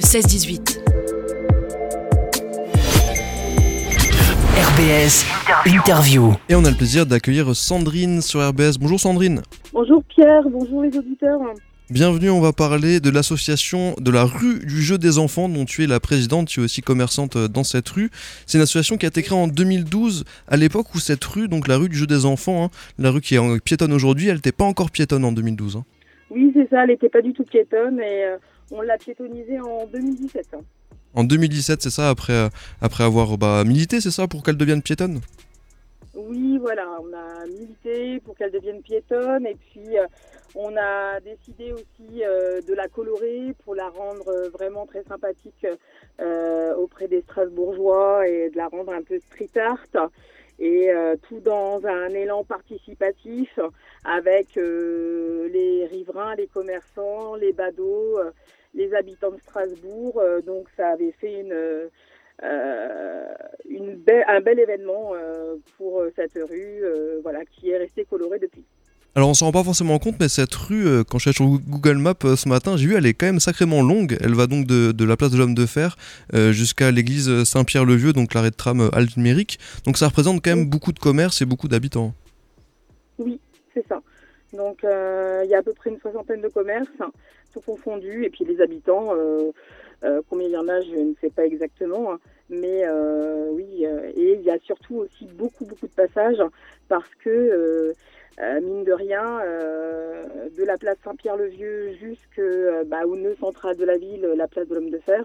16-18. RBS Interview. Et on a le plaisir d'accueillir Sandrine sur RBS. Bonjour Sandrine. Bonjour Pierre, bonjour les auditeurs. Bienvenue, on va parler de l'association de la rue du jeu des enfants dont tu es la présidente, tu es aussi commerçante dans cette rue. C'est une association qui a été créée en 2012, à l'époque où cette rue, donc la rue du jeu des enfants, hein, la rue qui est en piétonne aujourd'hui, elle n'était pas encore piétonne en 2012. hein. Oui, c'est ça, elle n'était pas du tout piétonne et euh, on l'a piétonnisée en 2017. hein. En 2017, c'est ça, après, euh, après avoir bah, milité, c'est ça, pour qu'elle devienne piétonne? Oui, voilà, on a milité pour qu'elle devienne piétonne et puis euh, on a décidé aussi euh, de la colorer pour la rendre euh, vraiment très sympathique euh, auprès des Strasbourgeois et de la rendre un peu street art. Et euh, tout dans un élan participatif avec euh, les riverains, les commerçants, les badauds, euh, les habitants de Strasbourg. Euh, donc ça avait fait une, euh, une un bel événement euh, pour cette rue voilà, qui est restée colorée depuis. Alors on s'en rend pas forcément compte, mais cette rue, euh, quand je suis allé sur Google Maps euh, ce matin, j'ai vu elle est quand même sacrément longue. Elle va donc de, de la place de l'Homme de Fer euh, jusqu'à l'église Saint-Pierre-le-Vieux, donc l'arrêt de tram Altmérique. Donc ça représente quand même beaucoup de commerces et beaucoup d'habitants. Oui, c'est ça. Donc il y a à peu près une soixantaine de commerces, hein, tout confondu, et puis les habitants, combien il y en a, je ne sais pas exactement, hein, mais euh, oui, euh, et il y a surtout aussi beaucoup, beaucoup de passages, parce que, euh, euh, mine de rien, euh, de la place Saint-Pierre-le-Vieux jusque euh, bah, nœud central de la ville, la place de l'Homme de Fer,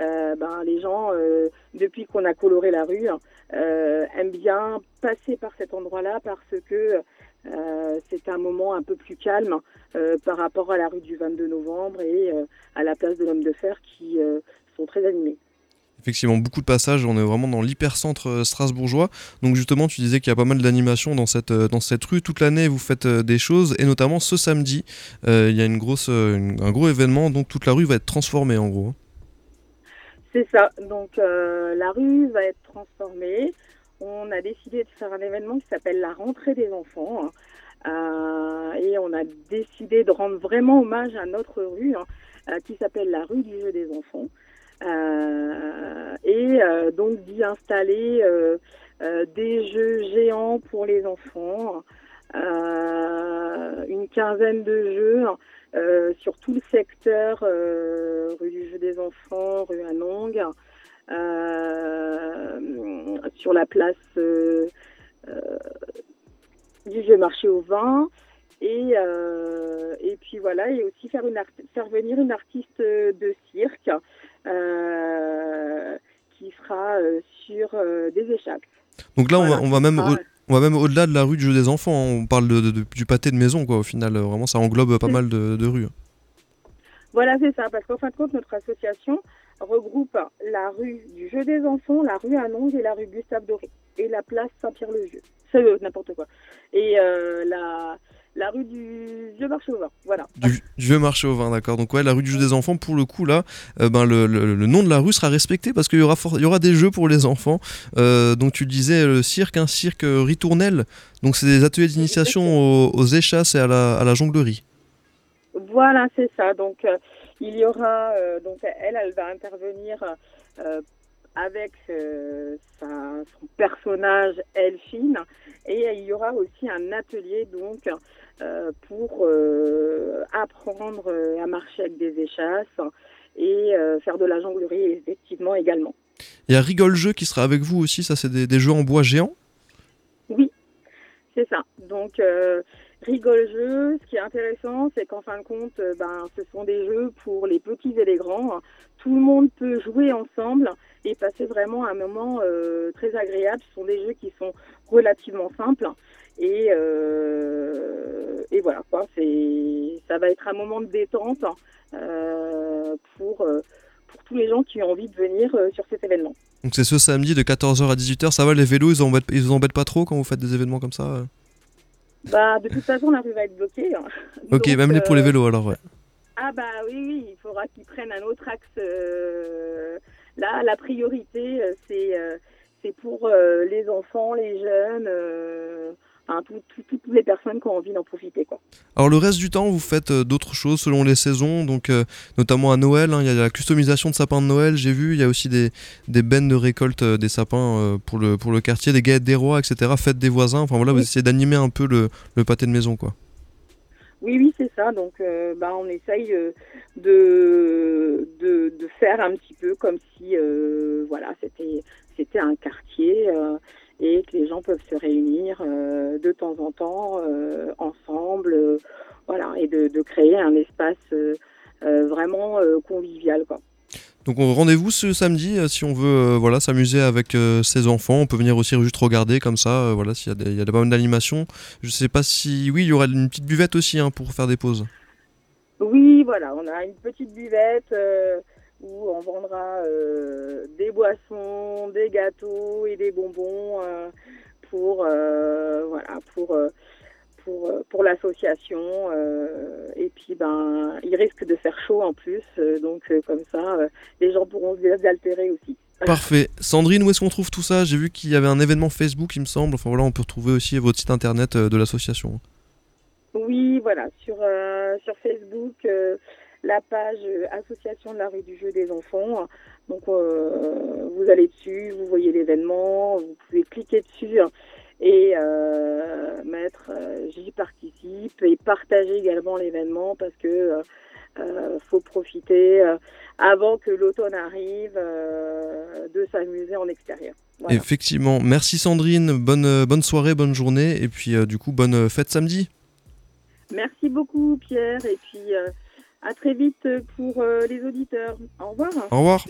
euh, ben, les gens, euh, depuis qu'on a coloré la rue, aiment bien passer par cet endroit-là parce que c'est un moment un peu plus calme par rapport à la rue du 22 novembre et à la place de l'Homme de Fer qui sont très animés. Effectivement, beaucoup de passages, on est vraiment dans l'hypercentre euh, strasbourgeois. Donc justement, tu disais qu'il y a pas mal d'animations dans cette, euh, dans cette rue. Toute l'année, vous faites euh, des choses, et notamment ce samedi, il y a une grosse, un gros événement, donc toute la rue va être transformée en gros. C'est ça. Donc la rue va être transformée. On a décidé de faire un événement qui s'appelle la rentrée des enfants. hein. Et on a décidé de rendre vraiment hommage à notre rue hein, qui s'appelle la rue du jeu des enfants. Euh, et euh, donc d'y installer euh, des jeux géants pour les enfants, une quinzaine de jeux sur tout le secteur, rue du jeu des enfants, rue Anong, sur la place du vieux marché au vin. Et, puis voilà, et aussi faire, faire venir une artiste de cirque qui sera euh, sur euh, des échappes. Donc là, on, Voilà, va, on va même, sera- au- on va même au-delà de la rue du jeu des enfants. hein. On parle de, du pâté de maison, quoi. Au final, Euh, vraiment, ça englobe pas mal de, de rues. Voilà, c'est ça, parce qu'en fin de compte, notre association regroupe la rue du Jeu des Enfants, la rue Annonge et la rue Gustave Doré, et la place Saint-Pierre-le-Vieux. C'est euh, n'importe quoi. Et euh, la, la rue du Vieux Marché au Vin, voilà. Du, vieux marché au vin, d'accord. Donc ouais, la rue du jeu des enfants, pour le coup, là, euh, ben, le, le- le nom de la rue sera respecté parce qu'il y aura, il y aura des jeux pour les enfants. Euh, donc tu disais le cirque, un cirque ritournel. Donc c'est des ateliers d'initiation aux, aux échasses et à la, à la jonglerie. Voilà, c'est ça. Donc, euh, il y aura, euh, donc elle, elle va intervenir avec personnage Elphine, et il y aura aussi un atelier donc euh, pour euh, apprendre euh, à marcher avec des échasses et euh, faire de la jonglerie effectivement également. Il y a Rigole Jeu qui sera avec vous aussi. Ça, c'est des, des jeux en bois géants. Oui, c'est ça. Donc, rigole jeu. Ce qui est intéressant, c'est qu'en fin de compte, ben, ce sont des jeux pour les petits et les grands. Tout le monde peut jouer ensemble et passer vraiment un moment euh, très agréable. Ce sont des jeux qui sont relativement simples. Et, euh, et voilà, quoi. C'est, ça va être un moment de détente euh, pour, pour tous les gens qui ont envie de venir sur cet événement. Donc c'est ce samedi de 14h à 18h. Ça va, les vélos, ils, embêtent, ils vous embêtent pas trop quand vous faites des événements comme ça Bah, de toute façon, la rue va être bloquée. hein. Ok, Donc, même les pour les vélos alors, ouais. Ah bah oui, oui, il faudra qu'ils prennent un autre axe. Là, la priorité, euh, c'est euh, c'est pour euh, les enfants, les jeunes, tout- tout- toutes les personnes qui ont envie d'en profiter. Quoi. Alors le reste du temps, vous faites d'autres choses selon les saisons, donc notamment à Noël, hein, il y a la customisation de sapins de Noël, j'ai vu, il y a aussi des, des bennes de récolte des sapins pour, le, pour le quartier, des gaiettes des rois, etc., fêtes des voisins, enfin voilà, vous essayez d'animer un peu le, le pâté de maison, quoi. Oui, oui, c'est ça. Donc, euh, bah, on essaye euh, de, de, de faire un petit peu comme si, euh, voilà, c'était c'était un quartier euh, et que les gens peuvent se réunir euh, de temps en temps ensemble, voilà, et de, de créer un espace vraiment convivial, quoi. Donc on- rendez-vous ce samedi euh, si on veut euh, voilà, s'amuser avec euh, ses enfants, on peut venir aussi juste regarder comme ça, voilà, s'il y a, pas mal d'animations. Je sais pas si... Oui, il y aura une petite buvette aussi hein, pour faire des pauses. Oui, voilà, on a une petite buvette où on vendra des boissons, des gâteaux et des bonbons pour voilà pour l'association puis ben il risque de faire chaud en plus euh, donc euh, comme ça euh, les gens pourront se désaltérer aussi. Parfait. Sandrine, où est-ce qu'on trouve tout ça? J'ai vu qu'il y avait un événement Facebook, il me semble. Enfin voilà, on peut retrouver aussi votre site internet de l'association. Oui, voilà, sur, euh, sur Facebook, euh, la page Association de la rue du jeu des enfants. Donc, euh, vous allez dessus, vous voyez l'événement, vous pouvez cliquer dessus hein, et euh, mettre euh, j'y participe et partager également l'événement parce que euh, euh, faut profiter euh, avant que l'automne arrive euh, de s'amuser en extérieur. Voilà. Effectivement. Merci Sandrine, bonne, bonne soirée, bonne journée, et puis du coup, bonne fête samedi. Merci beaucoup Pierre et puis à très vite pour les auditeurs. Au revoir. Au revoir.